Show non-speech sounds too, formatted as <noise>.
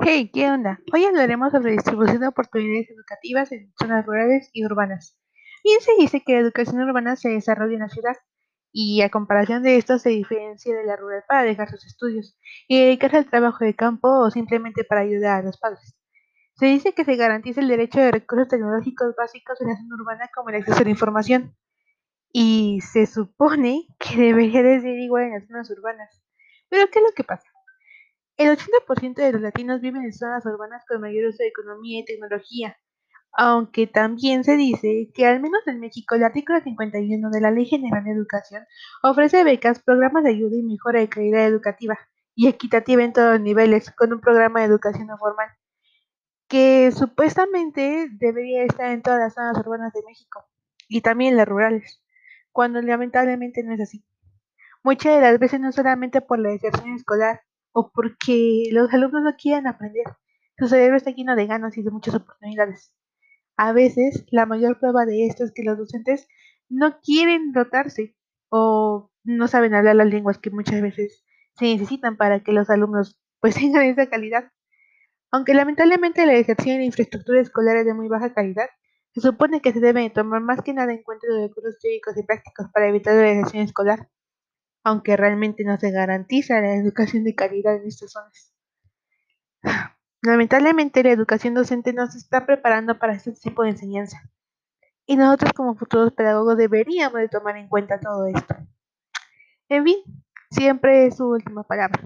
Hey, ¿qué onda? Hoy hablaremos sobre distribución de oportunidades educativas en zonas rurales y urbanas. Bien se dice que la educación urbana se desarrolla en la ciudad y a comparación de esto se diferencia de la rural para dejar sus estudios y dedicarse al trabajo de campo o simplemente para ayudar a los padres. Se dice que se garantiza el derecho de recursos tecnológicos básicos en la zona urbana como el acceso a la información y se supone que debería de ser igual en las zonas urbanas. Pero ¿qué es lo que pasa? El 80% de los latinos viven en zonas urbanas con mayor uso de economía y tecnología, aunque también se dice que al menos en México el artículo 51 de la Ley General de Educación ofrece becas, programas de ayuda y mejora de calidad educativa y equitativa en todos los niveles, con un programa de educación no formal, que supuestamente debería estar en todas las zonas urbanas de México y también las rurales, cuando lamentablemente no es así. Muchas de las veces no solamente por la deserción escolar, o porque los alumnos no quieren aprender. Su cerebro está lleno de ganas y de muchas oportunidades. A veces, la mayor prueba de esto es que los docentes no quieren dotarse o no saben hablar las lenguas que muchas veces se necesitan para que los alumnos pues <laughs> tengan esa calidad. Aunque lamentablemente la de la infraestructura escolar es de muy baja calidad, se supone que se deben tomar más que nada en cuenta los recursos teóricos y prácticos para evitar la deserción escolar aunque realmente no se garantiza la educación de calidad en estas zonas. <sighs> Lamentablemente la educación docente no se está preparando para este tipo de enseñanza. Y nosotros como futuros pedagogos deberíamos de tomar en cuenta todo esto. En fin, siempre es su última palabra.